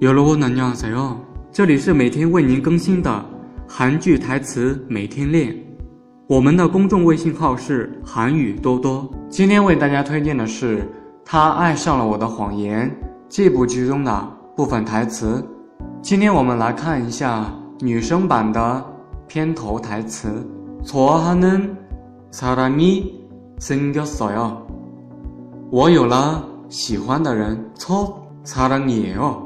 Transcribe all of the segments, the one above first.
여러분안녕하세요，这里是每天为您更新的韩剧台词每天练。我们的公众微信号是韩语多多。今天为大家推荐的是《他爱上了我的谎言》这部剧中的部分台词。今天我们来看一下女生版的片头台词：좋아하는사람이생겼어 요。 我有了喜欢的人，첫사랑이에요。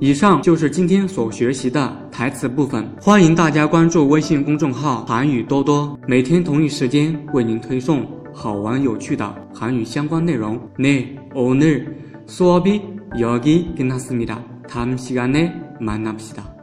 以上就是今天所学习的台词部分，欢迎大家关注微信公众号“韩语多多”，每天同一时间为您推送好玩有趣的韩语相关内容。네오늘수업이여기끝났습니다다음시간에만납시다